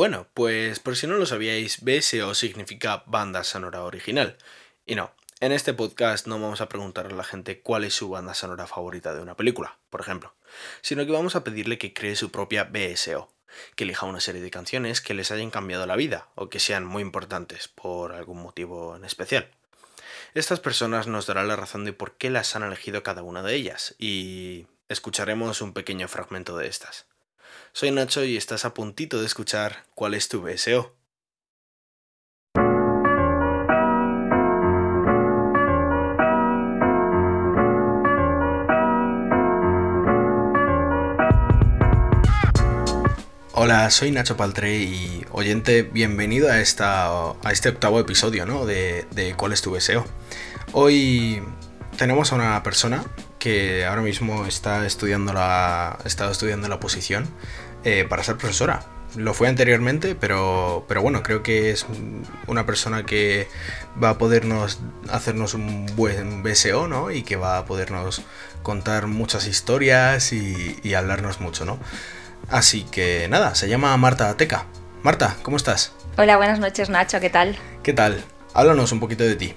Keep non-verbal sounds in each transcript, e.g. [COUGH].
Bueno, pues por si no lo sabíais, BSO significa banda sonora original. Y no, en este podcast no vamos a preguntar a la gente cuál es su banda sonora favorita de una película, por ejemplo, sino que vamos a pedirle que cree su propia BSO, que elija una serie de canciones que les hayan cambiado la vida o que sean muy importantes por algún motivo en especial. Estas personas nos darán la razón de por qué las han elegido cada una de ellas y escucharemos un pequeño fragmento de estas. Soy Nacho y estás a puntito de escuchar cuál es tu BSO. Hola, soy Nacho Paltré y oyente, bienvenido a, esta, a este octavo episodio ¿no? de, cuál es tu BSO. Hoy tenemos a una persona que ahora mismo está estudiando la, está estudiando la posición eh, para ser profesora. Lo fue anteriormente, pero, pero bueno, creo que es una persona que va a podernos hacernos un buen BSO, ¿no? Y que va a podernos contar muchas historias y, y hablarnos mucho, ¿no? Así que nada, se llama Marta Teca. Marta, ¿cómo estás? Hola, buenas noches Nacho, ¿qué tal? ¿Qué tal? Háblanos un poquito de ti.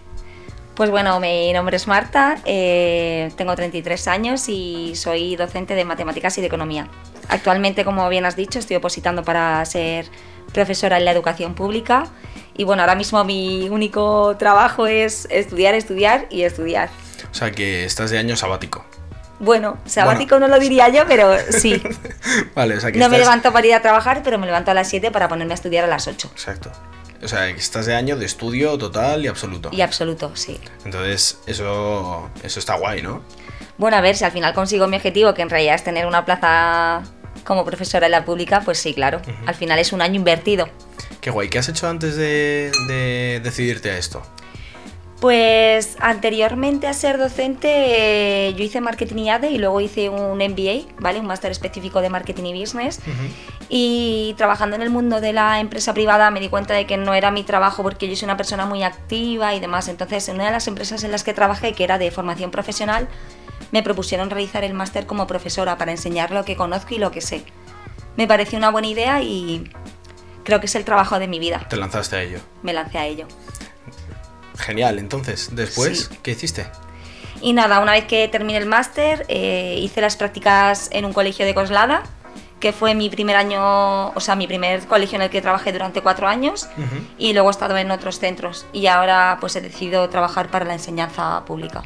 Pues bueno, mi nombre es Marta, eh, tengo 33 años y soy docente de matemáticas y de economía. Actualmente, como bien has dicho, estoy opositando para ser profesora en la educación pública y bueno, ahora mismo mi único trabajo es estudiar, estudiar y estudiar. O sea que estás de año sabático. Bueno, sabático no lo diría yo, pero [LAUGHS] sí. vale, o sea que no me levanto para ir a trabajar, pero me levanto a las 7 para ponerme a estudiar a las 8. Exacto. O sea, que estás de año de estudio total y absoluto. Y absoluto, sí. Entonces, eso, eso está guay, ¿no? Bueno, a ver, si al final consigo mi objetivo, que en realidad es tener una plaza como profesora en la pública, pues sí, claro. Al final es un año invertido. Qué guay. ¿Qué has hecho antes de, de decidirte a esto? Pues anteriormente a ser docente eh, yo hice marketing y ADE y luego hice un MBA, ¿vale? Un máster específico de marketing y business. Y trabajando en el mundo de la empresa privada me di cuenta de que no era mi trabajo porque yo soy una persona muy activa y demás. Entonces, en una de las empresas en las que trabajé, que era de formación profesional, me propusieron realizar el máster como profesora para enseñar lo que conozco y lo que sé. Me pareció una buena idea y creo que es el trabajo de mi vida. Te lanzaste a ello. Me lancé a ello. Genial. Entonces, después, Sí. ¿qué hiciste? Y nada, una vez que terminé el máster, eh, hice las prácticas en un colegio de Coslada, que fue mi primer año, o sea, mi primer colegio en el que trabajé durante cuatro años, Ujú. y luego he estado en otros centros. Y ahora pues he decidido trabajar para la enseñanza pública.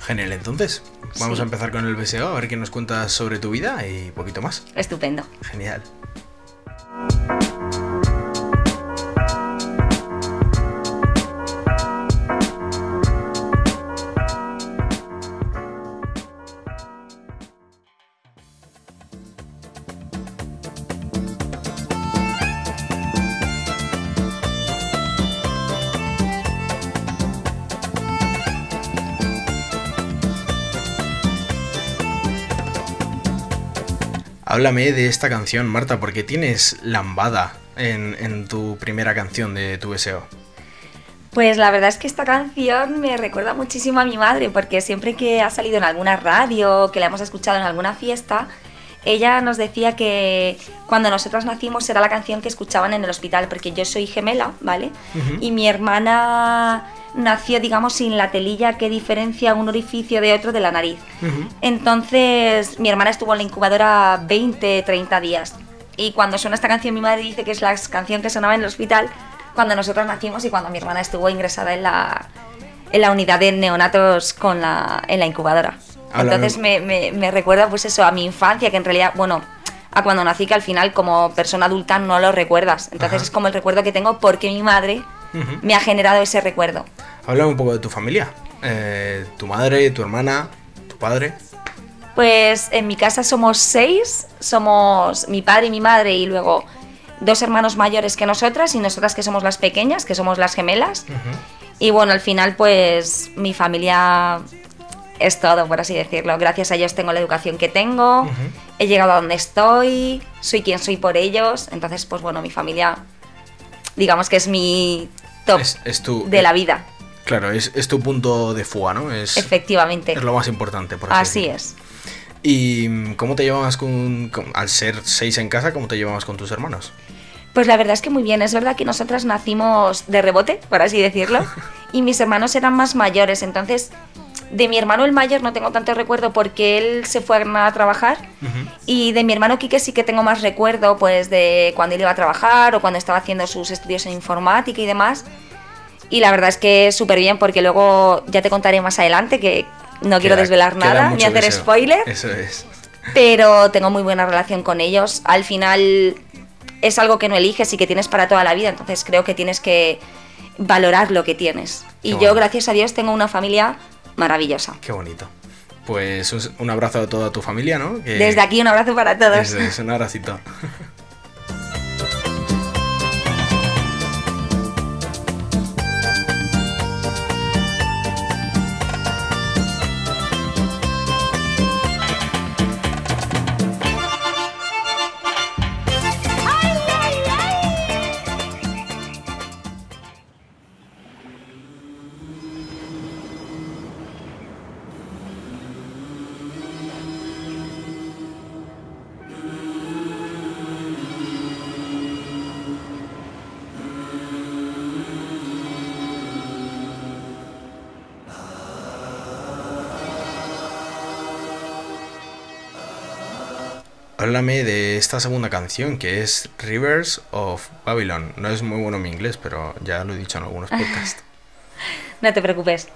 Genial. Entonces, vamos Sí. a empezar con el BSO, a ver qué nos cuentas sobre tu vida y poquito más. Estupendo. Genial. Háblame de esta canción, Marta, porque tienes lambada en, en tu primera canción de tu BSO. Pues la verdad es que esta canción me recuerda muchísimo a mi madre, porque siempre que ha salido en alguna radio, que la hemos escuchado en alguna fiesta, ella nos decía que cuando nosotras nacimos era la canción que escuchaban en el hospital, porque yo soy gemela, ¿vale? Y mi hermana nació, digamos, sin la telilla que diferencia un orificio de otro de la nariz. Entonces, mi hermana estuvo en la incubadora 20, 30 días. Y cuando suena esta canción, mi madre dice que es la canción que sonaba en el hospital cuando nosotros nacimos y cuando mi hermana estuvo ingresada en la, en la unidad de neonatos con la, en la incubadora. Háblame. Entonces me, me- me recuerda pues eso, a mi infancia, que en realidad, bueno, a cuando nací, que al final como persona adulta no lo recuerdas. Entonces Ajá. es como el recuerdo que tengo porque mi madre Ujú. me ha generado ese recuerdo. Háblame un poco de tu familia. Eh, tu madre, tu hermana, tu padre. Pues en mi casa somos seis, somos mi padre y mi madre y luego dos hermanos mayores que nosotras y nosotras que somos las pequeñas, que somos las gemelas. Ujú. Y bueno, al final pues mi familia es todo, por así decirlo. Gracias a ellos tengo la educación que tengo, Ujú. he llegado a donde estoy, soy quien soy por ellos. Entonces pues bueno, mi familia digamos que es mi top Es, es tu, de la vida, Claro, es, es tu punto de fuga, ¿no? Es, efectivamente. es lo más importante, por así, Así es. ¿Y cómo te llevabas con, con- Al ser seis en casa, ¿cómo te llevabas con tus hermanos? Pues la verdad es que muy bien. Es verdad que nosotras nacimos de rebote, por así decirlo, [LAUGHS] y mis hermanos eran más mayores. Entonces, de mi hermano el mayor no tengo tanto recuerdo porque él se fue a Granada a trabajar. Y de mi hermano Quique sí que tengo más recuerdo, pues de cuando él iba a trabajar o cuando estaba haciendo sus estudios en informática y demás. Y la verdad es que súper bien porque luego ya te contaré más adelante que no quiero desvelar nada ni hacer spoiler. Eso es. Pero tengo muy buena relación con ellos. Al final es algo que no eliges y que tienes para toda la vida, entonces creo que tienes que valorar lo que tienes. y yo, gracias a Dios, tengo una familia maravillosa. Qué bonito. Pues un abrazo a toda tu familia, ¿no? Desde aquí un abrazo para todos. es un abracito. [LAUGHS] háblame de esta segunda canción que es Rivers of Babylon. No es muy bueno mi inglés, pero ya lo he dicho en algunos [LAUGHS] podcasts. no te preocupes.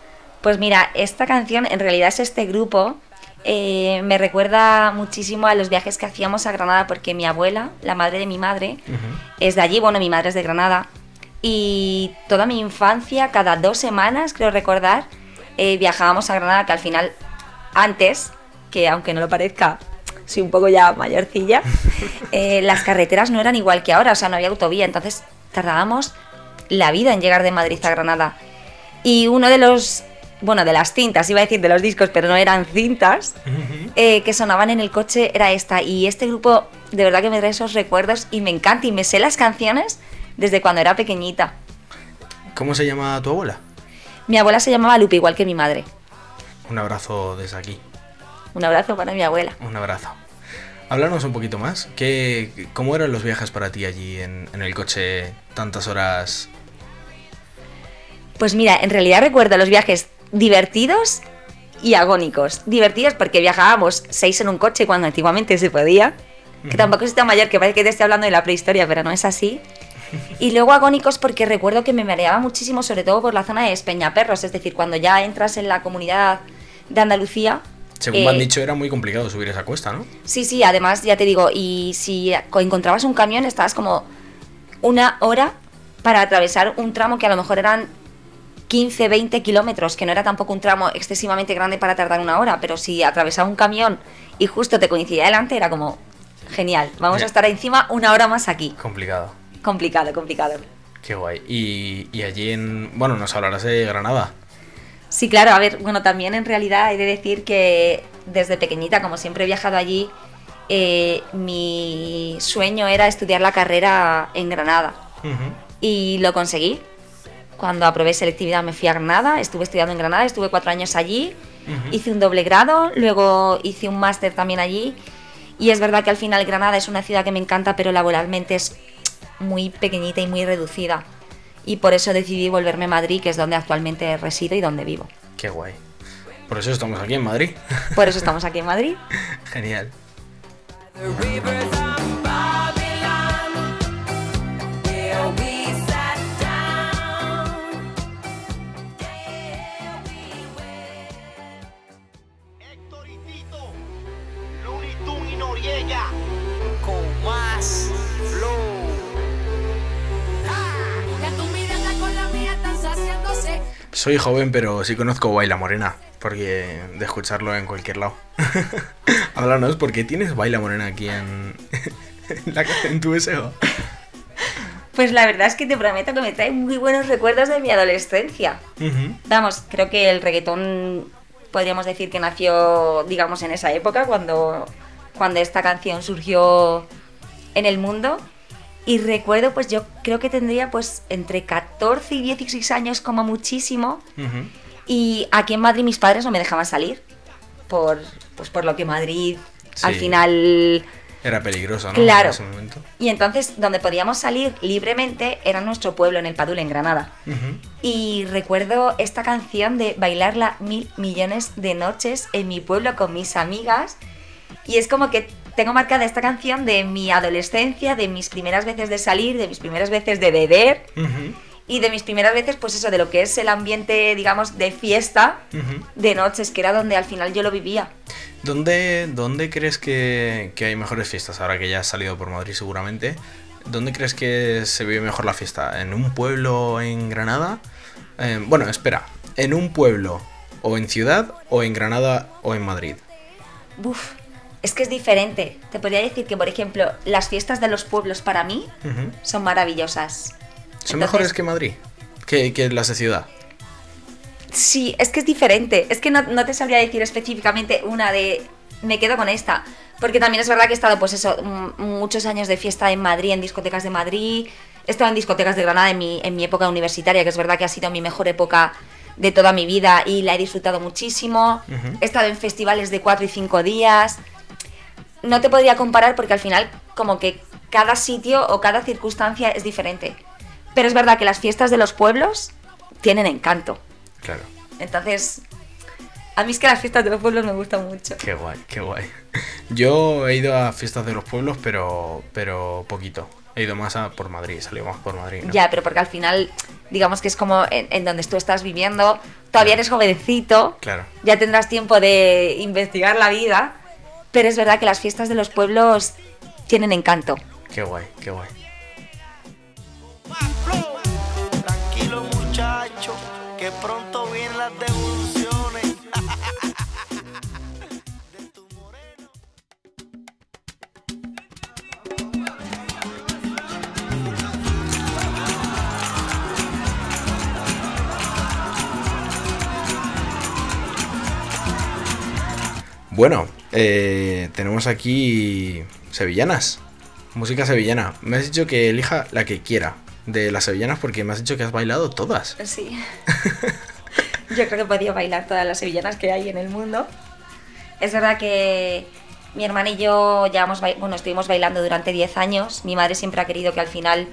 Pues mira, esta canción en realidad es este grupo. Eh, me recuerda muchísimo a los viajes que hacíamos a Granada porque mi abuela, la madre de mi madre, es de allí. Bueno, mi madre es de Granada. Y toda mi infancia, cada dos semanas, creo recordar, eh, viajábamos a Granada, que al final, antes, que aunque no lo parezca, soy un poco ya mayorcilla, [LAUGHS] eh, las carreteras no eran igual que ahora, o sea, no había autovía, entonces tardábamos la vida en llegar de Madrid a Granada. Y uno de los, bueno, de las cintas, iba a decir de los discos, pero no eran cintas, eh, que sonaban en el coche era esta. Y este grupo de verdad que me trae esos recuerdos y me encanta y me sé las canciones desde cuando era pequeñita. ¿Cómo se llama tu abuela? Mi abuela se llamaba Lupe, igual que mi madre. Un abrazo desde aquí. Un abrazo para mi abuela. Un abrazo. Háblanos un poquito más. ¿Qué, ¿Cómo eran los viajes para ti allí en, el coche tantas horas? Pues mira, en realidad recuerdo los viajes divertidos y agónicos. Divertidos porque viajábamos seis en un coche cuando antiguamente se podía. Que tampoco es tan mayor que parece que te esté hablando de la prehistoria, pero no es así. Y luego agónicos porque recuerdo que me mareaba muchísimo, sobre todo por la zona de Espeñaperros, es decir, cuando ya entras en la comunidad de Andalucía, según me han eh, dicho, era muy complicado subir esa cuesta, ¿no? Sí, sí, además, ya te digo, y si encontrabas un camión, estabas como una hora para atravesar un tramo que a lo mejor eran 15, 20 kilómetros, que no era tampoco un tramo excesivamente grande para tardar una hora, pero si atravesaba un camión y justo te coincidía delante, era como genial, vamos a estar encima una hora más aquí. Complicado. Complicado, complicado. Qué guay. Y, y allí en. Bueno, nos hablarás de Granada. Sí, claro, a ver, bueno, también en realidad he de decir que desde pequeñita, como siempre he viajado allí, eh, mi sueño era estudiar la carrera en Granada. Y lo conseguí. Cuando aprobé selectividad me fui a Granada, estuve estudiando en Granada, estuve cuatro años allí, hice un doble grado, luego hice un máster también allí. Y es verdad que al final Granada es una ciudad que me encanta, pero laboralmente es muy pequeñita y muy reducida y por eso decidí volverme a Madrid, que es donde actualmente resido y donde vivo. Qué guay. Por eso estamos aquí en Madrid. Por eso estamos aquí en Madrid. [LAUGHS] Genial. Soy joven, pero sí conozco Baila Morena, porque de escucharlo en cualquier lado. [LAUGHS] Háblanos, ¿por qué tienes Baila Morena aquí en, [LAUGHS] en, tu deseo? Pues la verdad es que te prometo que me trae muy buenos recuerdos de mi adolescencia. Vamos, creo que el reggaetón podríamos decir que nació, digamos, en esa época, cuando, cuando esta canción surgió en el mundo. Y recuerdo, pues yo creo que tendría pues entre 14 y 16 años como muchísimo. Y aquí en Madrid mis padres no me dejaban salir. Por, pues por lo que Madrid al final Era peligroso, ¿no? Claro. En ese momento. Y entonces, donde podíamos salir libremente era nuestro pueblo, en el Padul, en Granada. Y recuerdo esta canción de bailarla mil millones de noches en mi pueblo con mis amigas. Y es como que tengo marcada esta canción de mi adolescencia, de mis primeras veces de salir, de mis primeras veces de beber y de mis primeras veces, pues eso, de lo que es el ambiente, digamos, de fiesta de noches, que era donde al final yo lo vivía. ¿Dónde, dónde crees que, que hay mejores fiestas? Ahora que ya has salido por Madrid seguramente. ¿Dónde crees que se vive mejor la fiesta? ¿En un pueblo en Granada? Eh, bueno, espera. ¿En un pueblo o en ciudad o en Granada o en Madrid? Buf, es que es diferente. Te podría decir que, por ejemplo, las fiestas de los pueblos para mí son maravillosas. ¿Son Entonces- mejores que Madrid? Que, que las de ciudad. Sí, es que es diferente. Es que no, no te sabría decir específicamente una de. Me quedo con esta. Porque también es verdad que he estado, pues eso, muchos años de fiesta en Madrid, en discotecas de Madrid. He estado en discotecas de Granada en mi, en mi época universitaria, que es verdad que ha sido mi mejor época de toda mi vida y la he disfrutado muchísimo. Ujú. He estado en festivales de cuatro y cinco días. No te podría comparar porque al final, como que cada sitio o cada circunstancia es diferente. Pero es verdad que las fiestas de los pueblos tienen encanto. Claro. Entonces, a mí es que las fiestas de los pueblos me gustan mucho. Qué guay, qué guay. [LAUGHS] Yo he ido a fiestas de los pueblos, pero, pero poquito. He ido más a por Madrid, salió más por Madrid. ¿no? Ya, pero porque al final, digamos que es como en, en donde tú estás viviendo, todavía eres jovencito, Claro. ya tendrás tiempo de investigar la vida, pero es verdad que las fiestas de los pueblos tienen encanto. Qué guay, qué guay. Tranquilo muchacho, que pronto vienen las devoluciones. De tu moreno. Bueno, eh, tenemos aquí sevillanas. Música sevillana. Me has dicho que elija la que quiera de las sevillanas porque me has dicho que has bailado todas. Sí. [LAUGHS] Yo creo que podía bailar todas las sevillanas que hay en el mundo. Es verdad que mi hermana y yo llevamos, bueno, estuvimos bailando durante 10 años. Mi madre siempre ha querido que al final,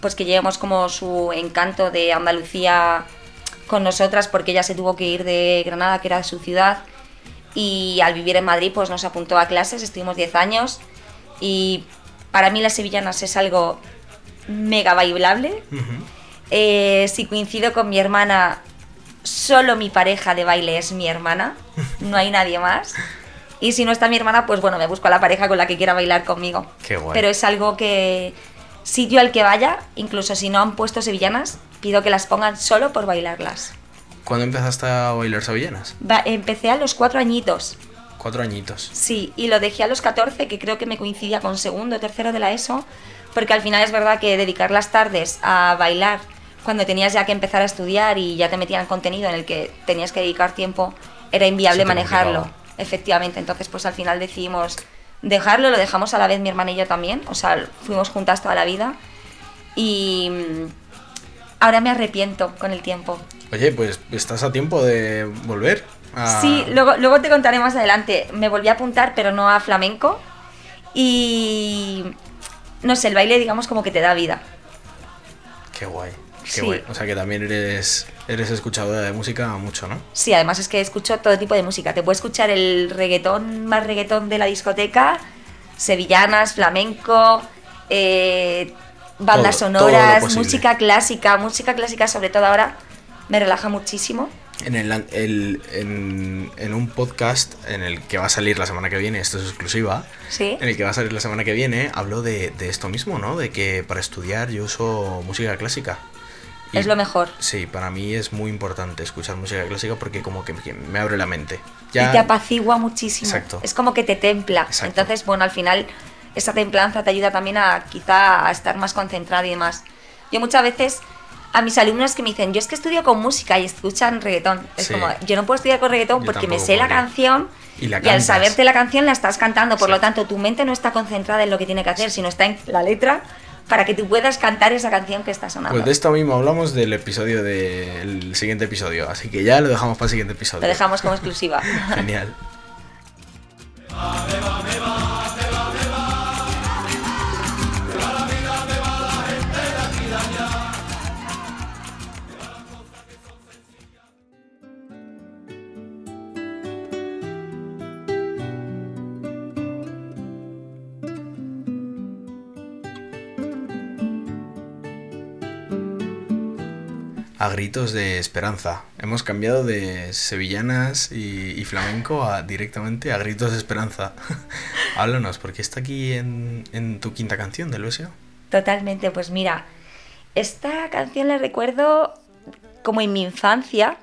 pues que llevemos como su encanto de Andalucía con nosotras, porque ella se tuvo que ir de Granada, que era su ciudad, y al vivir en Madrid, pues nos apuntó a clases, estuvimos 10 años, y para mí las sevillanas es algo mega bailable. Eh, si coincido con mi hermana, solo mi pareja de baile es mi hermana, [LAUGHS] no hay nadie más. Y si no está mi hermana, pues bueno, me busco a la pareja con la que quiera bailar conmigo. Qué guay. Pero es algo que, sitio al que vaya, incluso si no han puesto sevillanas, pido que las pongan solo por bailarlas. ¿Cuándo empezaste a bailar sevillanas? Empecé a los cuatro añitos, Cuatro añitos. sí, y lo dejé a los 14, que creo que me coincidía con segundo o tercero de la ESO, porque al final es verdad que dedicar las tardes a bailar cuando tenías ya que empezar a estudiar y ya te metían contenido en el que tenías que dedicar tiempo, era inviable te manejarlo. Efectivamente, entonces pues al final decidimos dejarlo, lo dejamos a la vez mi hermana y yo también, o sea, fuimos juntas toda la vida y mm, ahora me arrepiento con el tiempo. Oye, pues estás a tiempo de volver. a- Sí, luego, luego te contaré más adelante. Me volví a apuntar, pero no a flamenco. Y no sé, el baile digamos como que te da vida. Qué guay. Qué Sí. guay. O sea que también eres, eres escuchadora de música mucho, ¿no? Sí, además es que escucho todo tipo de música. Te puedo escuchar el reggaetón más reggaetón de la discoteca, sevillanas, flamenco, eh, bandas Todo- sonoras, música clásica. Música clásica sobre todo ahora me relaja muchísimo. En, el, el- en, en un podcast en el que va a salir la semana que viene, esto es exclusiva, Sí. en el que va a salir la semana que viene, hablo de, de esto mismo, ¿no? De que para estudiar yo uso música clásica. Y Es lo mejor. Sí, para mí es muy importante escuchar música clásica porque como que me abre la mente. y te apacigua muchísimo. Exacto. Es como que te templa. Exacto. Entonces, bueno, al final esa templanza te ayuda también a quizá a estar más concentrado y demás. Yo muchas veces a mis alumnos que me dicen, yo es que estudio con música y escuchan reggaetón. Es Sí. como, yo no puedo estudiar con reggaetón Yo porque me sé la canción Y la al saberte la canción la estás cantando. Por Sí. lo tanto, tu mente no está concentrada en lo que tiene que hacer, sino está en la letra para que tú puedas cantar esa canción que está sonando. Pues de esto mismo hablamos del episodio del siguiente episodio, así que ya lo dejamos para el siguiente episodio. Lo dejamos como exclusiva. [LAUGHS] Genial. Gritos de esperanza. Hemos cambiado de sevillanas y, flamenco a directamente a gritos de esperanza. [LAUGHS] Háblanos, ¿por qué está aquí en, tu quinta canción del BSO? Totalmente, pues mira, esta canción la recuerdo como en mi infancia.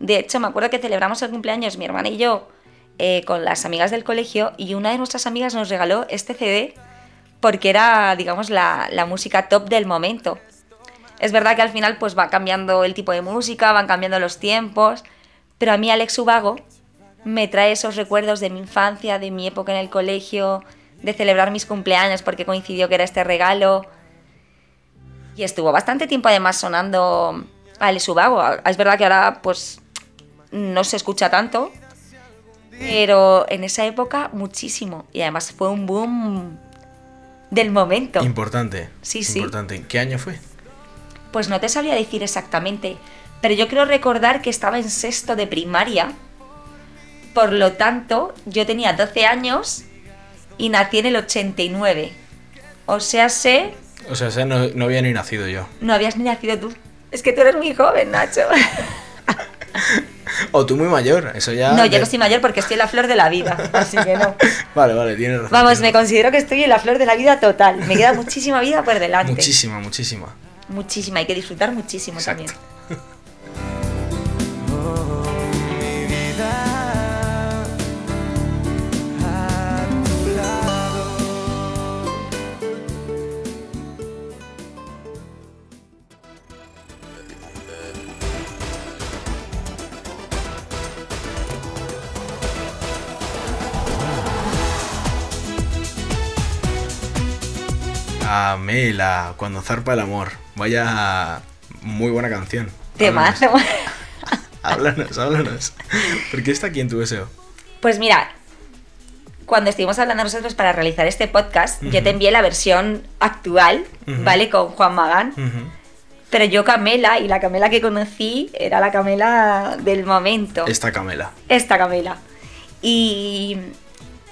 De hecho, me acuerdo que celebramos el cumpleaños mi hermana y yo eh, con las amigas del colegio y una de nuestras amigas nos regaló este CD porque era, digamos, la música top del momento. Es verdad que al final pues va cambiando el tipo de música, van cambiando los tiempos, pero a mí Alex Ubago me trae esos recuerdos de mi infancia, de mi época en el colegio, de celebrar mis cumpleaños porque coincidió que era este regalo. Y estuvo bastante tiempo además sonando Alex Ubago. Es verdad que ahora pues no se escucha tanto, pero en esa época muchísimo. Y además fue un boom del momento. Importante. Sí, sí. Importante. ¿Qué año fue? Pues no te sabría decir exactamente, pero yo creo recordar que estaba en sexto de primaria. Por lo tanto, yo tenía 12 años y nací en el 89. O sea, sé, O sea, ese no, no había ni nacido yo. no habías ni nacido tú. Es que tú eres muy joven, Nacho. [LAUGHS] O tú muy mayor, eso ya... No, yo no soy mayor porque estoy en la flor de la vida, así que no. [LAUGHS] Vale, vale, tienes razón. Vamos, me considero que estoy en la flor de la vida total. Me queda muchísima vida por delante. Muchísima, muchísima. Muchísima, hay que disfrutar muchísimo Exacto. también. Amela, cuando zarpa el amor. Vaya muy buena canción. Temazo. Háblanos, háblanos. háblanos. ¿Por qué está aquí en tu deseo? Pues mira, cuando estuvimos hablando nosotros para realizar este podcast, yo te envié la versión actual. ¿vale? Con Juan Magán. Pero yo Camela, y la Camela que conocí era la Camela del momento. Esta Camela. Esta Camela. Y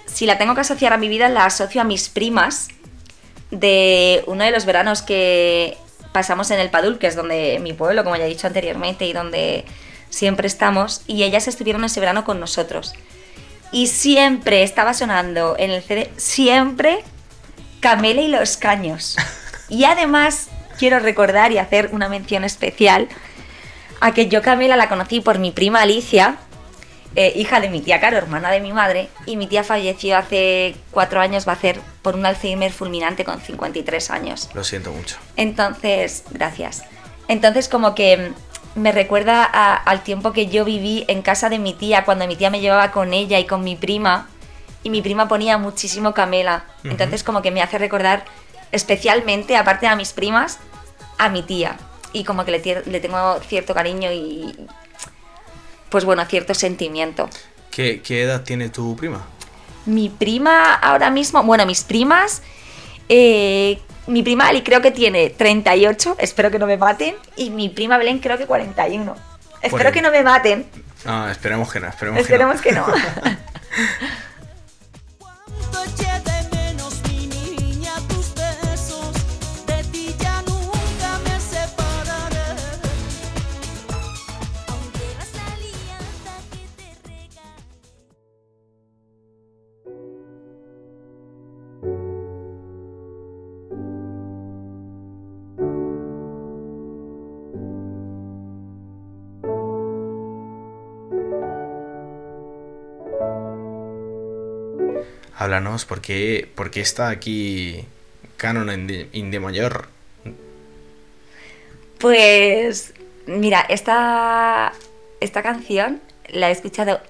si la tengo que asociar a mi vida, la asocio a mis primas de uno de los veranos que pasamos en el Padul, que es donde mi pueblo, como ya he dicho anteriormente, y donde siempre estamos, y ellas estuvieron ese verano con nosotros. Y siempre estaba sonando en el CD, siempre Camela y los Caños. Y además quiero recordar y hacer una mención especial a que yo Camela la conocí por mi prima Alicia, eh, hija de mi tía Caro, hermana de mi madre, y mi tía falleció hace cuatro años, va a hacer por un Alzheimer fulminante con 53 años. Lo siento mucho. Entonces, gracias. Entonces como que me recuerda a- al tiempo que yo viví en casa de mi tía, cuando mi tía me llevaba con ella y con mi prima, y mi prima ponía muchísimo Camela. Ujú. Entonces como que me hace recordar especialmente, aparte a mis primas, a mi tía. Y como que le, le tengo cierto cariño y, pues bueno, cierto sentimiento. ¿Qué, qué edad tiene tu prima? Mi prima ahora mismo, bueno, mis primas, eh, mi prima Ali creo que tiene 38, espero que no me maten, y mi prima Belén creo que 41. Espero que no me maten, Ah, esperemos que no, esperemos, esperemos que no. Cuánto [LAUGHS] ¿por qué, por qué está aquí Canon en D, in D mayor? Pues mira, esta, esta canción la he escuchado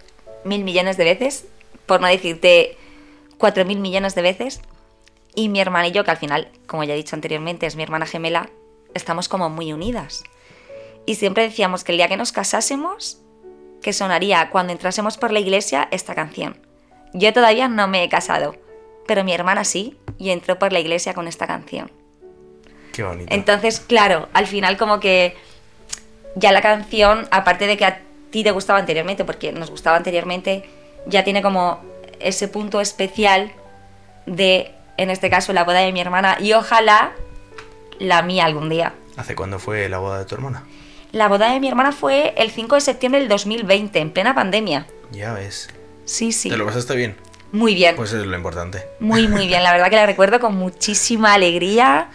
mil millones de veces, por no decirte cuatro mil millones de veces. Y mi hermana y yo, que al final, como ya he dicho anteriormente, es mi hermana gemela, estamos como muy unidas. Y siempre decíamos que el día que nos casásemos, que sonaría cuando entrásemos por la iglesia esta canción. Yo todavía no me he casado, pero mi hermana sí, y entró por la iglesia con esta canción. Qué bonito. Entonces, claro, al final como que ya la canción, aparte de que a ti te gustaba anteriormente, porque nos gustaba anteriormente, ya tiene como ese punto especial de, en este caso, la boda de mi hermana y ojalá la mía algún día. ¿Hace cuándo fue la boda de tu hermana? La boda de mi hermana fue el 5 de septiembre del 2020, en plena pandemia. Ya ves. Sí, sí. ¿Te lo pasaste bien? Muy bien. Pues es lo importante. Muy, muy bien. La verdad que la recuerdo con muchísima alegría.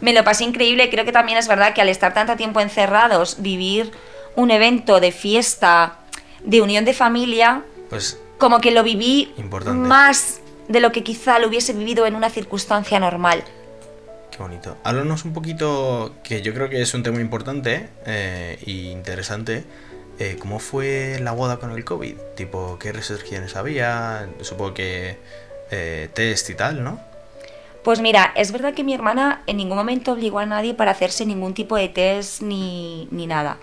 Me lo pasé increíble. Creo que también es verdad que al estar tanto tiempo encerrados, vivir un evento de fiesta, de unión de familia, Pues como que lo viví Importante. más de lo que quizá lo hubiese vivido en una circunstancia normal. Qué bonito. Háblanos un poquito, que yo creo que es un tema importante e interesante. Eh, ¿Cómo fue la boda con el COVID? Tipo, ¿qué restricciones había? Supongo que eh, test y tal, ¿no? Pues mira, es verdad que mi hermana en ningún momento obligó a nadie para hacerse ningún tipo de test ni, ni nada.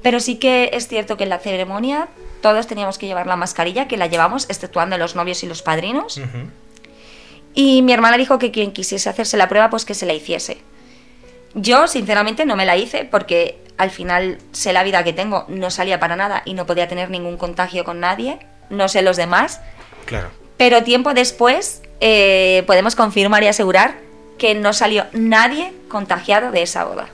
Pero sí que es cierto que en la ceremonia todos teníamos que llevar la mascarilla, que la llevamos, exceptuando los novios y los padrinos. Y mi hermana dijo que quien quisiese hacerse la prueba, pues que se la hiciese. Yo, sinceramente, no me la hice porque al final sé la vida que tengo, no salía para nada y no podía tener ningún contagio con nadie, no sé los demás. Claro. Pero tiempo después eh, podemos confirmar y asegurar que no salió nadie contagiado de esa boda.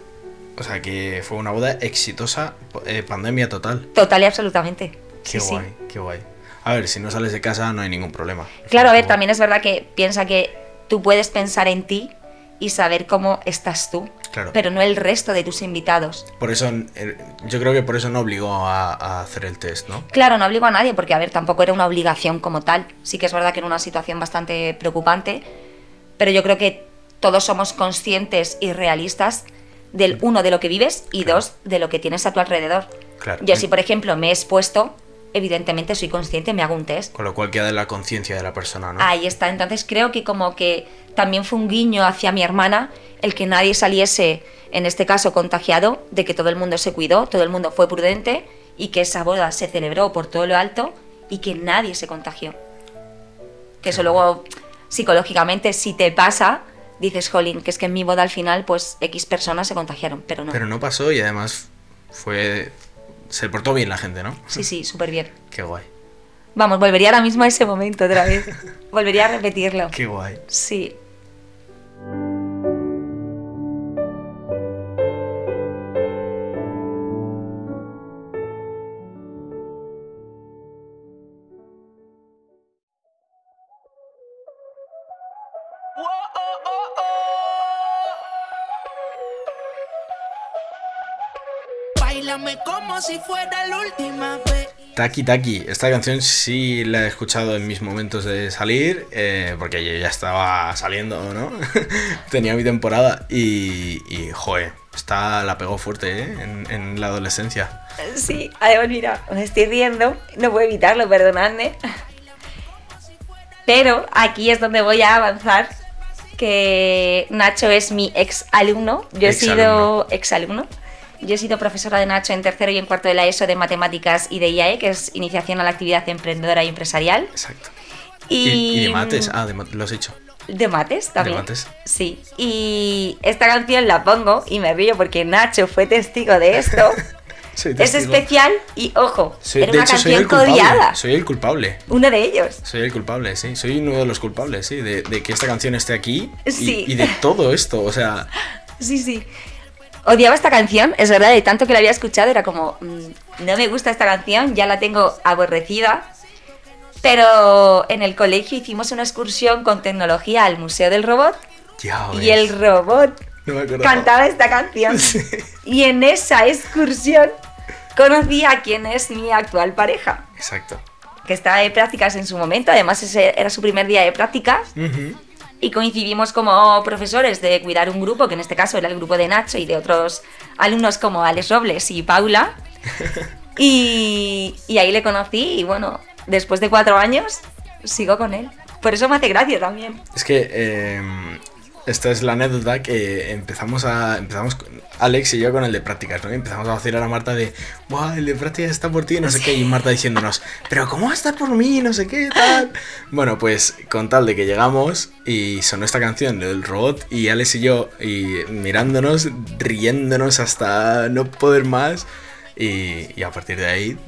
O sea, que fue una boda exitosa, eh, pandemia total. Total y absolutamente. Qué Sí, sí. guay, qué guay. A ver, si no sales de casa no hay ningún problema. Claro, a ver, también es verdad que piensa que tú puedes pensar en ti y saber cómo estás tú, Claro. pero no el resto de tus invitados. Por eso, eh, yo creo que por eso no obligó a, a hacer el test, ¿no? Claro, no obligo a nadie porque, a ver, tampoco era una obligación como tal. Sí que es verdad que era una situación bastante preocupante, pero yo creo que todos somos conscientes y realistas del uno de lo que vives y Claro. dos de lo que tienes a tu alrededor. Claro. Yo si, por ejemplo, me he expuesto, evidentemente soy consciente, me hago un test. Con lo cual queda de la conciencia de la persona, ¿no? Ahí está, entonces creo que como que también fue un guiño hacia mi hermana el que nadie saliese, en este caso contagiado, de que todo el mundo se cuidó, todo el mundo fue prudente y que esa boda se celebró por todo lo alto y que nadie se contagió. Que eso luego psicológicamente si te pasa, dices, jolín, que es que en mi boda al final pues X personas se contagiaron, pero no. Pero no pasó y además fue... Se portó bien la gente, ¿no? Sí, sí, súper bien. [LAUGHS] Qué guay. Vamos, volvería ahora mismo a ese momento otra vez. [LAUGHS] volvería a repetirlo. Qué guay. Sí. Bailame como si fuera la última vez. Taki Taki, esta canción sí la he escuchado en mis momentos de salir, eh, porque yo ya estaba saliendo, ¿no? [LAUGHS] Tenía mi temporada y, y, joder, esta la pegó fuerte, ¿eh? En, en la adolescencia. Sí, además, mira, me estoy riendo, no puedo evitarlo, perdonadme. Pero aquí es donde voy a avanzar, que Nacho es mi ex alumno, yo he sido ex alumno. Yo he sido profesora de Nacho en tercero y en cuarto de la ESO de Matemáticas y de IAE, que es Iniciación a la Actividad Emprendedora y Empresarial. Exacto. Y, Y, y de mates, ah, de ma- lo has hecho. ¿De mates también? mates. Sí. Y esta canción la pongo y me río porque Nacho fue testigo de esto. [LAUGHS] Soy es especial y ojo, Soy- era de una hecho, soy canción el culpable. codiada. Soy el culpable. Uno de ellos. Soy el culpable, sí. Soy uno de los culpables, sí, de, de que esta canción esté aquí y, Sí. y de todo esto. O sea, Sí, sí. Odiaba esta canción, es verdad, de tanto que la había escuchado, era como, mm, no me gusta esta canción, ya la tengo aborrecida. Pero en el colegio hicimos una excursión con tecnología al Museo del Robot ya y el robot No cantaba esta canción. [LAUGHS] Sí. Y en esa excursión conocí a quien es mi actual pareja, Exacto. que estaba de prácticas en su momento, además ese era su primer día de prácticas. Ujú. Y coincidimos como profesores de cuidar un grupo, que en este caso era el grupo de Nacho y de otros alumnos como Alex Robles y Paula. [LAUGHS] Y, y ahí le conocí y bueno, después de cuatro años sigo con él. Por eso me hace gracia también. Es que eh, esta es la anécdota que empezamos a. Empezamos Alex y yo con el de prácticas, ¿no? Y empezamos a vacilar a Marta de. ¡Buah, el de prácticas está por ti! No sé qué. Y Marta diciéndonos. ¿Pero cómo va a estar por mí? No sé qué, tal. [LAUGHS] Bueno, pues con tal de que llegamos y sonó esta canción del robot y Alex y yo y mirándonos, riéndonos hasta no poder más. Y, y a partir de ahí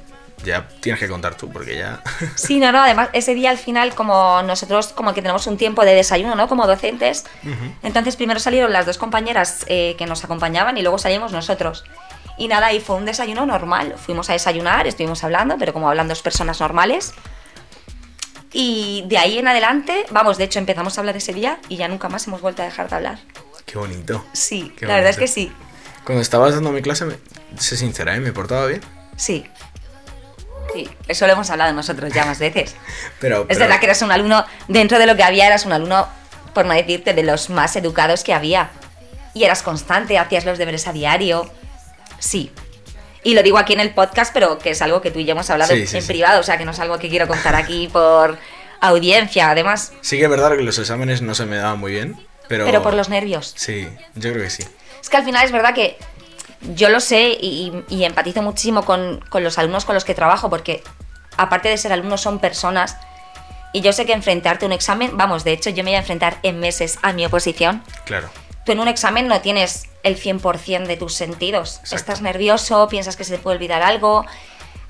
ya tienes que contar tú, porque ya. [LAUGHS] Sí, no, no, además ese día al final como nosotros como que tenemos un tiempo de desayuno, ¿no? Como docentes. Entonces primero salieron las dos compañeras eh, que nos acompañaban y luego salimos nosotros. Y nada, y fue un desayuno normal. Fuimos a desayunar, estuvimos hablando, pero como hablan dos personas normales. Y de ahí en adelante, vamos, de hecho empezamos a hablar ese día y ya nunca más hemos vuelto a dejar de hablar. Qué bonito. Sí, Qué la verdad es bonito. que sí, Cuando estabas dando mi clase, me, sé sincera, ¿eh? ¿Me portaba bien? sí. Sí, eso lo hemos hablado nosotros ya más veces. Pero, Es verdad que eras un alumno, dentro de lo que había, eras un alumno, por no decirte, de los más educados que había. Y eras constante, hacías los deberes a diario. Sí. Y lo digo aquí en el podcast, pero que es algo que tú y yo hemos hablado Sí, sí, en sí. privado, o sea, que no es algo que quiero contar aquí por audiencia, además. Sí que es verdad que los exámenes no se me daban muy bien, pero... Pero por los nervios. Sí, yo creo que sí. Es que al final es verdad que yo lo sé y, y empatizo muchísimo con, con los alumnos con los que trabajo, porque aparte de ser alumnos son personas. Y yo sé que enfrentarte a un examen, vamos, de hecho yo me voy a enfrentar en meses a mi oposición. Claro. Tú en un examen no tienes el 100% de tus sentidos. Exacto. Estás nervioso, piensas que se te puede olvidar algo,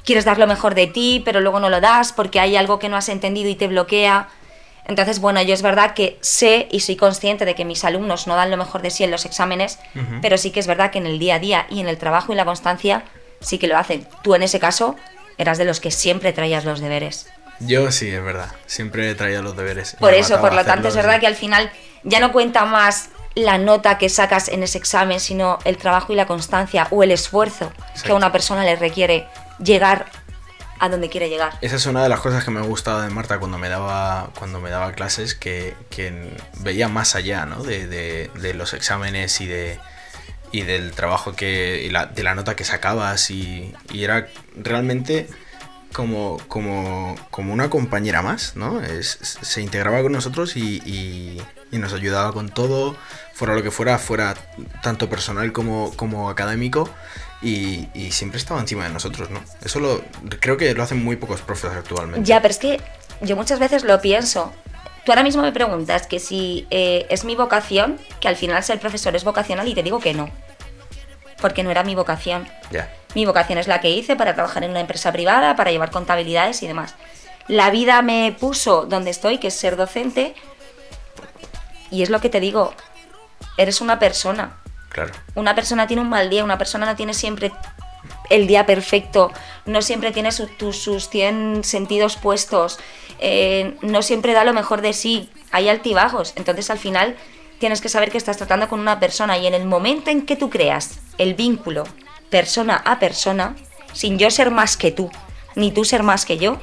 quieres dar lo mejor de ti, pero luego no lo das porque hay algo que no has entendido y te bloquea. Entonces, bueno, yo es verdad que sé y soy consciente de que mis alumnos no dan lo mejor de sí en los exámenes, pero sí que es verdad que en el día a día y en el trabajo y la constancia sí que lo hacen. Tú en ese caso eras de los que siempre traías los deberes. Yo sí, es verdad. Siempre traía los deberes. Por me eso, por lo tanto, es verdad que al final ya no cuenta más la nota que sacas en ese examen, sino el trabajo y la constancia o el esfuerzo que a una persona le requiere llegar a donde quiere llegar. Esa es una de las cosas que me gustaba de Marta cuando me daba, cuando me daba clases, que, que veía más allá ¿no? de, de- de los exámenes y, de, y del trabajo que. y la, de la nota que sacabas. Y, y era realmente como, como, como una compañera más, ¿no? Es- se integraba con nosotros y, y- y nos ayudaba con todo, fuera lo que fuera, fuera tanto personal como, como académico. Y, y siempre estaba encima de nosotros, ¿no? Eso lo creo que lo hacen muy pocos profes actualmente. Ya, pero es que yo muchas veces lo pienso. Tú ahora mismo me preguntas que si eh, es mi vocación, que al final ser profesor es vocacional y te digo que no. Porque no era mi vocación. Ya. Mi vocación es la que hice para trabajar en una empresa privada, para llevar contabilidades y demás. La vida me puso donde estoy, que es ser docente. Y es lo que te digo, eres una persona. Claro. Una persona tiene un mal día, una persona no tiene siempre el día perfecto, no siempre tiene su- sus 100 sentidos puestos, eh, no siempre da lo mejor de sí, hay altibajos. Entonces al final tienes que saber que estás tratando con una persona y en el momento en que tú creas el vínculo persona a persona, sin yo ser más que tú, ni tú ser más que yo,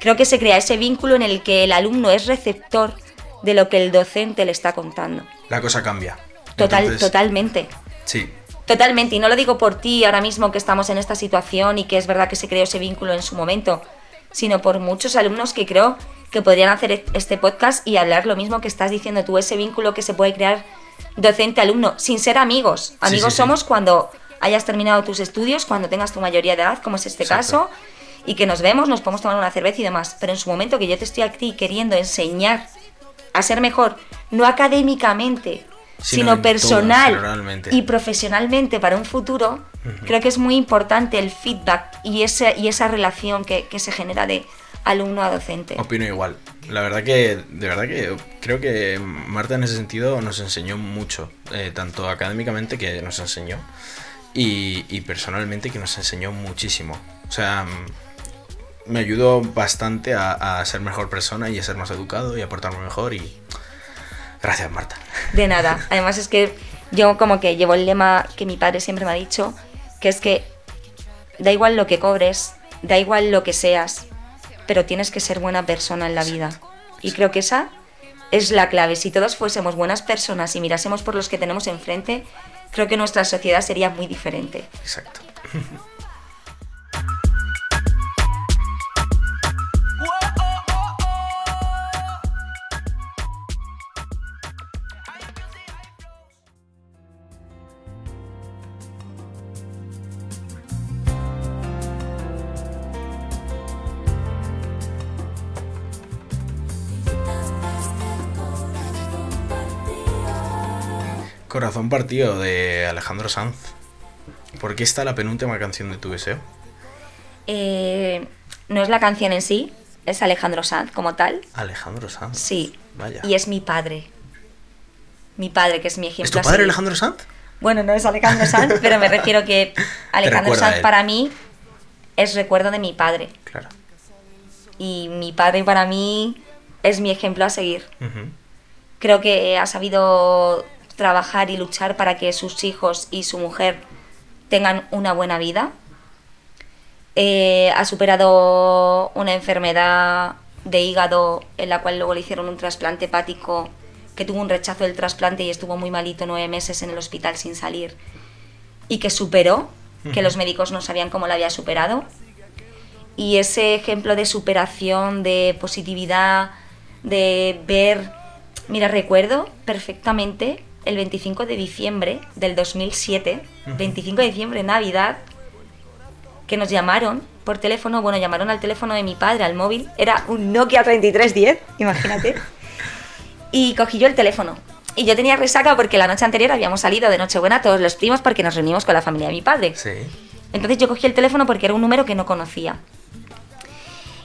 creo que se crea ese vínculo en el que el alumno es receptor de lo que el docente le está contando. La cosa cambia. Total, Entonces, totalmente. Sí. Totalmente, y no lo digo por ti ahora mismo que estamos en esta situación y que es verdad que se creó ese vínculo en su momento, sino por muchos alumnos que creo que podrían hacer e- este podcast y hablar lo mismo que estás diciendo tú, ese vínculo que se puede crear docente-alumno, sin ser amigos. Amigos sí, sí. somos cuando hayas terminado tus estudios, cuando tengas tu mayoría de edad, como es este Exacto. caso, y que nos vemos, nos podemos tomar una cerveza y demás. Pero en su momento que yo te estoy aquí queriendo enseñar a ser mejor, no académicamente, Sino sino, en todo, personal y profesionalmente para un futuro, creo que es muy importante el feedback y, ese, y esa relación que, que se genera de alumno a docente. Opino igual. La verdad que, de verdad que creo que Marta en ese sentido nos enseñó mucho, eh, tanto académicamente que nos enseñó y, y personalmente que nos enseñó muchísimo. O sea, mm, me ayudó bastante a, a ser mejor persona y a ser más educado y a portarme mejor y gracias Marta. De nada. Además es que yo como que llevo el lema que mi padre siempre me ha dicho, que es que da igual lo que cobres, da igual lo que seas, pero tienes que ser buena persona en la vida. Y creo que esa es la clave. Si todos fuésemos buenas personas y mirásemos por los que tenemos enfrente, creo que nuestra sociedad sería muy diferente. Exacto. Corazón partido de Alejandro Sanz. ¿Por qué está la penúltima canción de tu deseo? Eh, no es la canción en sí, es Alejandro Sanz como tal. Alejandro Sanz. Sí. Vaya. Y es mi padre. Mi padre, que es mi ejemplo. ¿Es tu padre. Alejandro Sanz? Bueno, no es Alejandro Sanz, pero me refiero que [LAUGHS] Alejandro Sanz para mí es recuerdo de mi padre. Claro. Y mi padre para mí es mi ejemplo a seguir. Creo que ha sabido trabajar y luchar para que sus hijos y su mujer tengan una buena vida. Eh, ha superado una enfermedad de hígado en la cual luego le hicieron un trasplante hepático que tuvo un rechazo del trasplante y estuvo muy malito nueve meses en el hospital sin salir y que superó, que los médicos no sabían cómo lo había superado. Y ese ejemplo de superación, de positividad, de ver... Mira, recuerdo perfectamente el 25 de diciembre del 2007, Ujú. 25 de diciembre, Navidad, que nos llamaron por teléfono, bueno, llamaron al teléfono de mi padre, al móvil, era un Nokia 3310, imagínate. [LAUGHS] y cogí yo el teléfono. Y yo tenía resaca porque la noche anterior habíamos salido de Nochebuena todos los primos porque nos reunimos con la familia de mi padre. Sí. Entonces yo cogí el teléfono porque era un número que no conocía.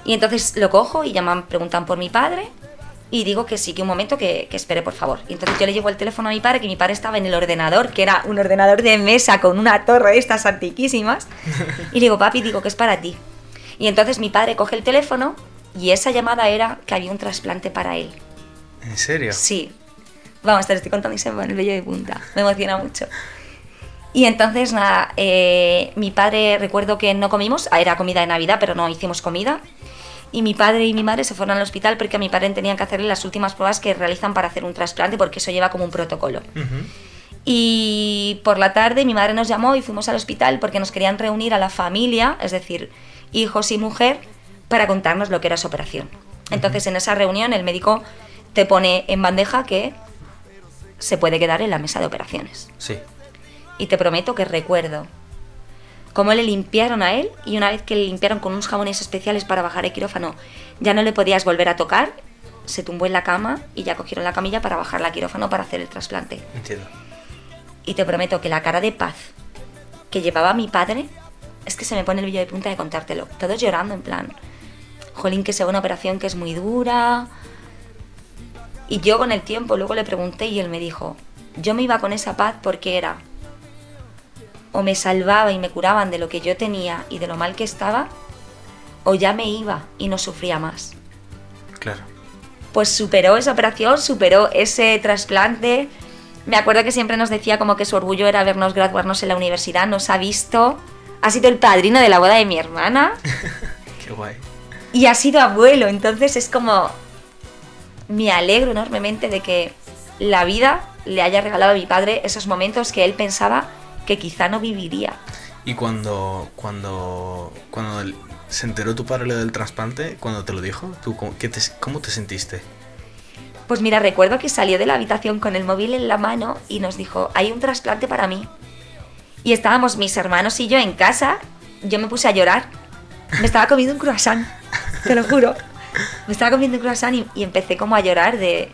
Y entonces lo cojo y llaman, preguntan por mi padre y digo que sí, que un momento, que, que espere por favor. Y entonces yo le llevo el teléfono a mi padre, que mi padre estaba en el ordenador, que era un ordenador de mesa con una torre de estas antiquísimas. [LAUGHS] Y le digo, papi, digo que es para ti. Y entonces mi padre coge el teléfono y esa llamada era que había un trasplante para él. ¿En serio? Sí. Vamos, te lo estoy contando y se me pone el vello de punta. Me emociona mucho. Y entonces, nada, eh, mi padre, recuerdo que no comimos, era comida de Navidad, pero no hicimos comida. Y mi padre y mi madre se fueron al hospital porque a mi padre tenían que hacerle las últimas pruebas que realizan para hacer un trasplante, porque eso lleva como un protocolo. Ujú. Y por la tarde mi madre nos llamó y fuimos al hospital porque nos querían reunir a la familia, es decir, hijos y mujer, para contarnos lo que era su operación. Entonces en esa reunión el médico te pone en bandeja que se puede quedar en la mesa de operaciones. Sí. Y te prometo que recuerdo cómo le limpiaron a él y una vez que le limpiaron con unos jabones especiales para bajar el quirófano, ya no le podías volver a tocar, se tumbó en la cama y ya cogieron la camilla para bajar la quirófano para hacer el trasplante. Entiendo. Y te prometo que la cara de paz que llevaba mi padre es que se me pone el vello de punta de contártelo. Todos llorando en plan, jolín, que sea una operación que es muy dura. Y yo con el tiempo luego le pregunté y él me dijo, yo me iba con esa paz porque era o me salvaba y me curaban de lo que yo tenía y de lo mal que estaba, o ya me iba y no sufría más Claro. pues superó esa operación, superó ese trasplante. Me acuerdo que siempre nos decía como que su orgullo era vernos graduarnos en la universidad, nos ha visto, ha sido el padrino de la boda de mi hermana [LAUGHS] Qué guay. y ha sido abuelo, entonces es como me alegro enormemente de que la vida le haya regalado a mi padre esos momentos que él pensaba que quizá no viviría. Y cuando, cuando, cuando se enteró tu padre del trasplante, cuando te lo dijo, ¿tú cómo, qué te, cómo te sentiste? Pues mira, recuerdo que salió de la habitación con el móvil en la mano y nos dijo, hay un trasplante para mí. Y estábamos mis hermanos y yo en casa, yo me puse a llorar. Me estaba comiendo un croissant, te lo juro. Me estaba comiendo un croissant y, y empecé como a llorar de,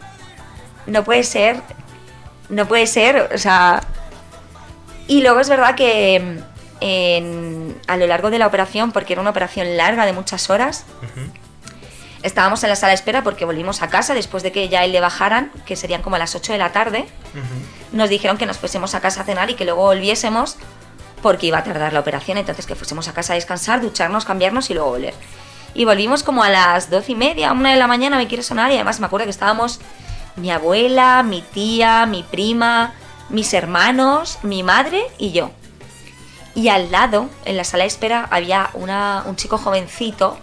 no puede ser, no puede ser, o sea... Y luego es verdad que mm, en- a lo largo de la operación, porque era una operación larga de muchas horas. Estábamos en la sala de espera porque volvimos a casa después de que ya él le bajaran, que serían como a las 8 de la tarde. Nos dijeron que nos fuésemos a casa a cenar y que luego volviésemos porque iba a tardar la operación, entonces que fuésemos a casa a descansar, ducharnos, cambiarnos y luego volver. Y volvimos como a las 12 y media, una de la mañana me quiere sonar y además me acuerdo que estábamos mi abuela, mi tía, mi prima, mis hermanos, mi madre y yo. Y al lado, en la sala de espera, había una- un chico jovencito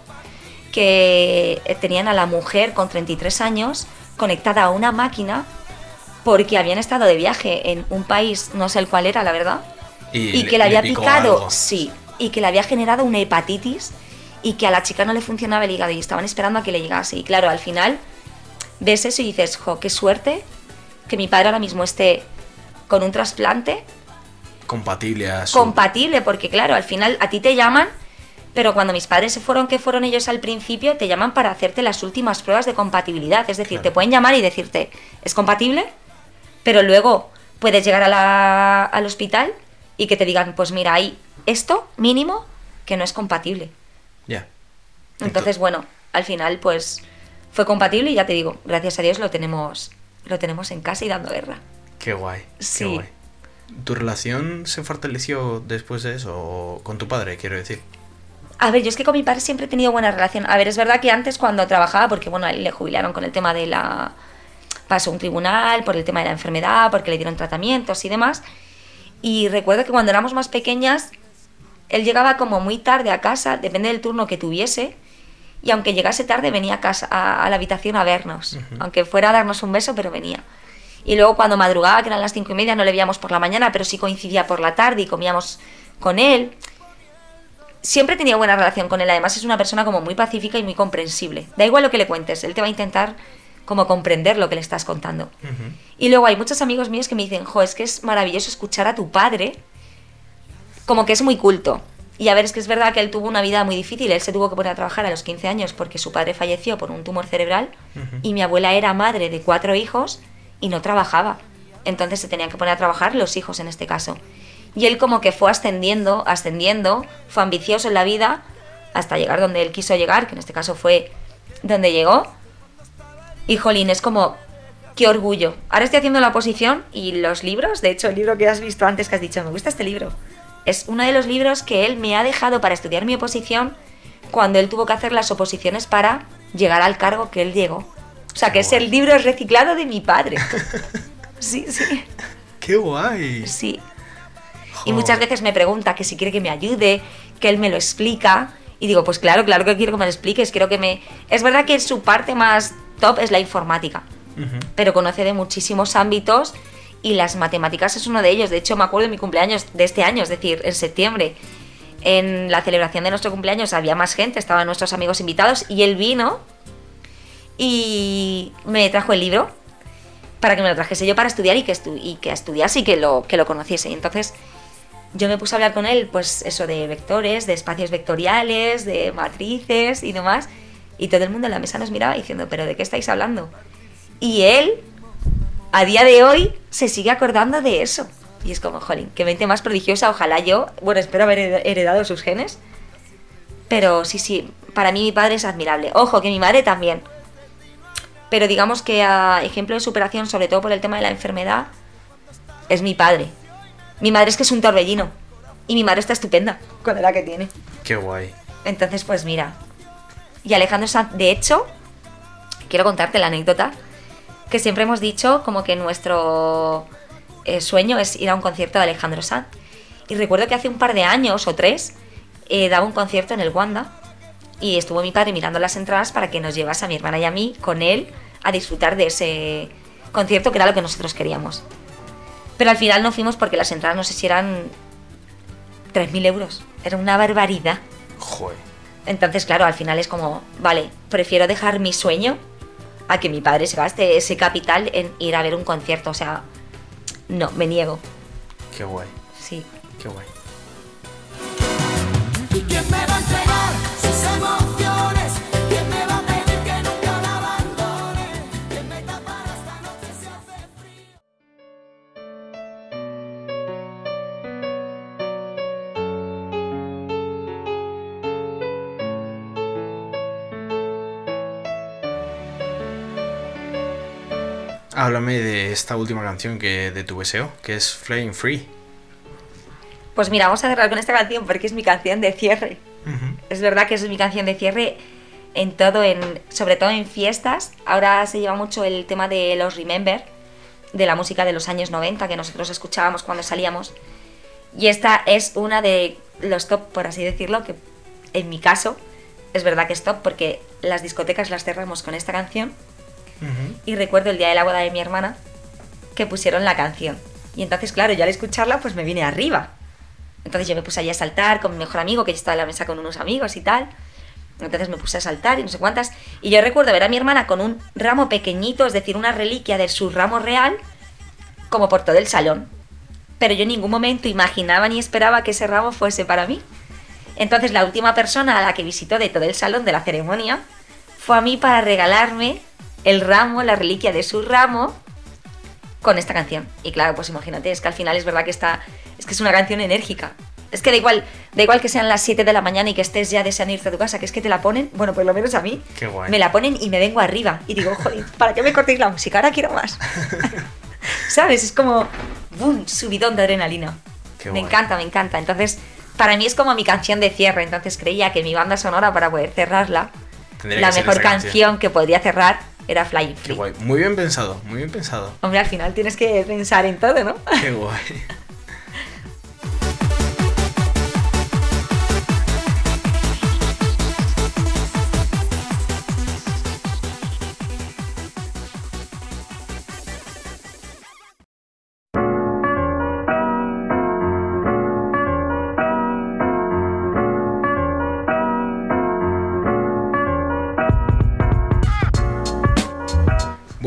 que tenían a la mujer con 33 años conectada a una máquina porque habían estado de viaje en un país, no sé el cuál era, la verdad, y, que le había picado, algo. sí, y que le había generado una hepatitis y que a la chica no le funcionaba el hígado y estaban esperando a que le llegase. Y claro, al final ves eso y dices, jo, qué suerte que mi padre ahora mismo esté con un trasplante Compatible a su... compatible, porque claro, al final a ti te llaman, pero cuando mis padres se fueron, que fueron ellos al principio, te llaman para hacerte las últimas pruebas de compatibilidad. Es decir, Claro. te pueden llamar y decirte, es compatible, pero luego puedes llegar a la- al hospital y que te digan, pues mira, hay esto mínimo que no es compatible. Ya. Entonces, bueno, al final pues fue compatible y ya te digo, gracias a Dios lo tenemos, lo tenemos en casa y dando guerra. Qué guay. Sí. Qué guay. ¿Tu relación se fortaleció después de eso? o con tu padre, quiero decir. A ver, yo es que con mi padre siempre he tenido buena relación. A ver, es verdad que antes cuando trabajaba, porque bueno, le jubilaron con el tema de la... Pasó a un tribunal por el tema de la enfermedad, porque le dieron tratamientos y demás. Y recuerdo que cuando éramos más pequeñas, él llegaba como muy tarde a casa, depende del turno que tuviese. Y aunque llegase tarde, venía a, casa, a, a la habitación a vernos. Aunque fuera a darnos un beso, pero venía. Y luego cuando madrugaba, que eran las cinco y media, no le veíamos por la mañana, pero sí coincidía por la tarde y comíamos con él siempre tenido buena relación con él. Además, es una persona como muy pacífica y muy comprensible. Da igual lo que le cuentes, él te va a intentar como comprender lo que le estás contando. Y luego hay muchos amigos míos que me dicen, jo, es que es maravilloso escuchar a tu padre como que es muy culto. Y a ver, es que es verdad que él tuvo una vida muy difícil. Él se tuvo que poner a trabajar a los 15 años porque su padre falleció por un tumor cerebral y mi abuela era madre de cuatro hijos y no trabajaba. Entonces se tenían que poner a trabajar los hijos en este caso. Y él como que fue ascendiendo, ascendiendo, fue ambicioso en la vida hasta llegar donde él quiso llegar, que en este caso fue donde llegó. Y jolín, es como, qué orgullo. Ahora estoy haciendo la oposición y los libros, de hecho el libro que has visto antes que has dicho, me gusta este libro, es uno de los libros que él me ha dejado para estudiar mi oposición cuando él tuvo que hacer las oposiciones para llegar al cargo que él llegó. O sea, que es el libro reciclado de mi padre. [LAUGHS] Sí, sí, ¡Qué guay! sí. Y muchas veces me pregunta que si quiere que me ayude, que él me lo explica. Y digo, pues claro, claro que quiero que me lo expliques. Quiero que me. Es verdad que su parte más top es la informática, Ujú. pero conoce de muchísimos ámbitos y las matemáticas es uno de ellos. De hecho, me acuerdo de mi cumpleaños de este año, es decir, en septiembre. En la celebración de nuestro cumpleaños había más gente, estaban nuestros amigos invitados y él vino y me trajo el libro para que me lo trajese yo para estudiar y que, estu- y que estudiase y que lo, que lo conociese. Y entonces yo me puse a hablar con él, pues eso de vectores, de espacios vectoriales, de matrices y demás. Y todo el mundo en la mesa nos miraba diciendo, ¿pero de qué estáis hablando? Y él, a día de hoy, se sigue acordando de eso. Y es como, jolín, qué mente más prodigiosa. Ojalá yo, bueno, espero haber hered- heredado sus genes. Pero sí, sí, para mí mi padre es admirable. Ojo, que mi madre también. Pero digamos que a ejemplo de superación, sobre todo por el tema de la enfermedad, es mi padre. Mi madre es que es un torbellino. Y mi madre está estupenda con la edad que tiene. ¡Qué guay! Entonces, pues mira. Y Alejandro Sanz, de hecho, quiero contarte la anécdota, que siempre hemos dicho como que nuestro eh, sueño es ir a un concierto de Alejandro Sanz. Y recuerdo que hace un par de años o tres eh, daba un concierto en el Wanda y estuvo mi padre mirando las entradas para que nos llevase a mi hermana y a mí con él a disfrutar de ese concierto que era lo que nosotros queríamos. Pero al final no fuimos porque las entradas no sé si eran 3.000 euros. Era una barbaridad. Joder. Entonces, claro, al final es como, vale, prefiero dejar mi sueño a que mi padre se gaste ese capital en ir a ver un concierto. O sea, no, me niego. ¡Qué guay! Sí. ¡Qué guay! Háblame de esta última canción que de tu deseo, que es Flying Free. Pues mira, vamos a cerrar con esta canción porque es mi canción de cierre. Ujú. Es verdad que es mi canción de cierre en todo, en, sobre todo en fiestas. Ahora se lleva mucho el tema de los Remember, de la música de los años 90 que nosotros escuchábamos cuando salíamos. Y esta es una de los top, por así decirlo, que en mi caso es verdad que es top porque las discotecas las cerramos con esta canción. Y recuerdo el día de la boda de mi hermana que pusieron la canción. Y entonces, claro, yo al escucharla, pues me vine arriba. Entonces yo me puse allí a saltar con mi mejor amigo, que yo estaba en la mesa con unos amigos y tal. Entonces me puse a saltar y no sé cuántas. Y yo recuerdo ver a mi hermana con un ramo pequeñito, es decir, una reliquia de su ramo real, como por todo el salón. Pero yo en ningún momento imaginaba ni esperaba que ese ramo fuese para mí. Entonces la última persona a la que visitó de todo el salón de la ceremonia fue a mí para regalarme el ramo, la reliquia de su ramo, con esta canción. Y claro, pues imagínate, es que al final es verdad que está, es que es una canción enérgica. Es que da igual, da igual que sean las 7 de la mañana y que estés ya deseando irte a tu casa, que es que te la ponen, bueno, por lo menos a mí, Qué guay. me la ponen y me vengo arriba. Y digo, joder, ¿para qué me cortéis la música? Ahora quiero más. [LAUGHS] ¿Sabes? Es como, ¡boom! subidón de adrenalina. Qué me guay. encanta, me encanta. Entonces, para mí es como mi canción de cierre. Entonces creía que mi banda sonora para poder cerrarla, Tendría la mejor esta canción. que podría cerrar era Flying Qué Free. guay. Muy bien pensado, muy bien pensado. Hombre, al final tienes que pensar en todo, ¿no? Qué guay. [LAUGHS]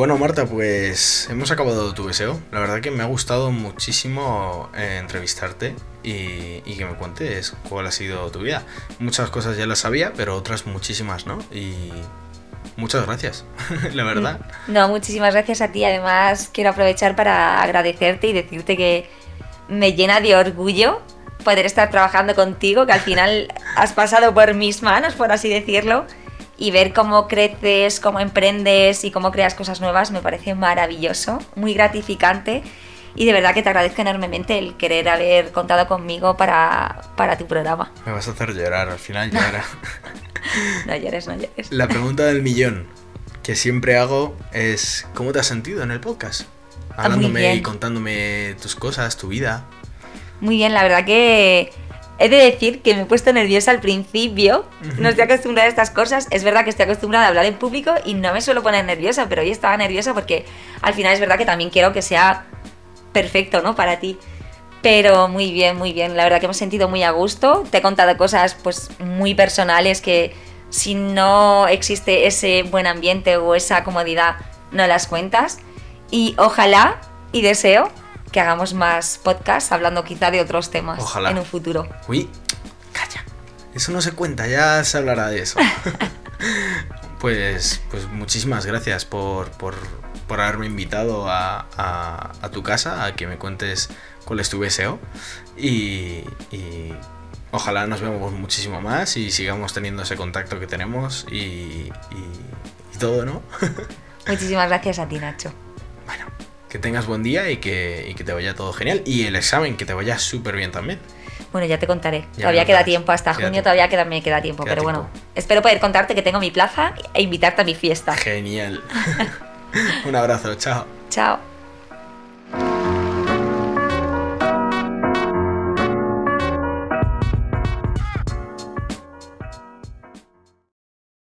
Bueno, Marta, pues hemos acabado tu deseo. La verdad que me ha gustado muchísimo eh, entrevistarte y, y que me cuentes cuál ha sido tu vida. Muchas cosas ya las sabía, pero otras muchísimas, ¿no? Y muchas gracias, [LAUGHS] la verdad. No, muchísimas gracias a ti. Además, quiero aprovechar para agradecerte y decirte que me llena de orgullo poder estar trabajando contigo, que al final has pasado por mis manos, por así decirlo, y ver cómo creces, cómo emprendes y cómo creas cosas nuevas me parece maravilloso, muy gratificante. Y de verdad que te agradezco enormemente el querer haber contado conmigo para, para tu programa. Me vas a hacer llorar, al final [LAUGHS] llorar. No llores, no llores. La pregunta del millón que siempre hago es ¿cómo te has sentido en el podcast? Ah, Hablándome y contándome tus cosas, tu vida. Muy bien, la verdad que he de decir que me he puesto nerviosa al principio. No estoy acostumbrada a estas cosas. Es verdad que estoy acostumbrada a hablar en público y no me suelo poner nerviosa, pero hoy estaba nerviosa porque al final es verdad que también quiero que sea perfecto, ¿no? Para ti. Pero muy bien, muy bien. La verdad que me he sentido muy a gusto. Te he contado cosas pues muy personales que si no existe ese buen ambiente o esa comodidad, no las cuentas. Y ojalá y deseo que hagamos más podcasts hablando quizá de otros temas Ojalá. en un futuro. Uy, calla. Eso no se cuenta, ya se hablará de eso. [LAUGHS] pues, pues muchísimas gracias por, por, por haberme invitado a, a- a tu casa, a que me cuentes cuál es tu deseo. Y, y ojalá nos vemos muchísimo más y sigamos teniendo ese contacto que tenemos y, y- y todo, ¿no? [LAUGHS] Muchísimas gracias a ti, Nacho. bueno, que tengas buen día y que, y que te vaya todo genial. Y el examen, que te vaya súper bien también. Bueno, ya te contaré. Ya todavía queda tiempo, hasta Queda junio tiempo. todavía queda, me queda tiempo. Queda pero bueno, espero poder contarte que tengo mi plaza e invitarte a mi fiesta. Genial. [LAUGHS] Un abrazo, chao. Chao.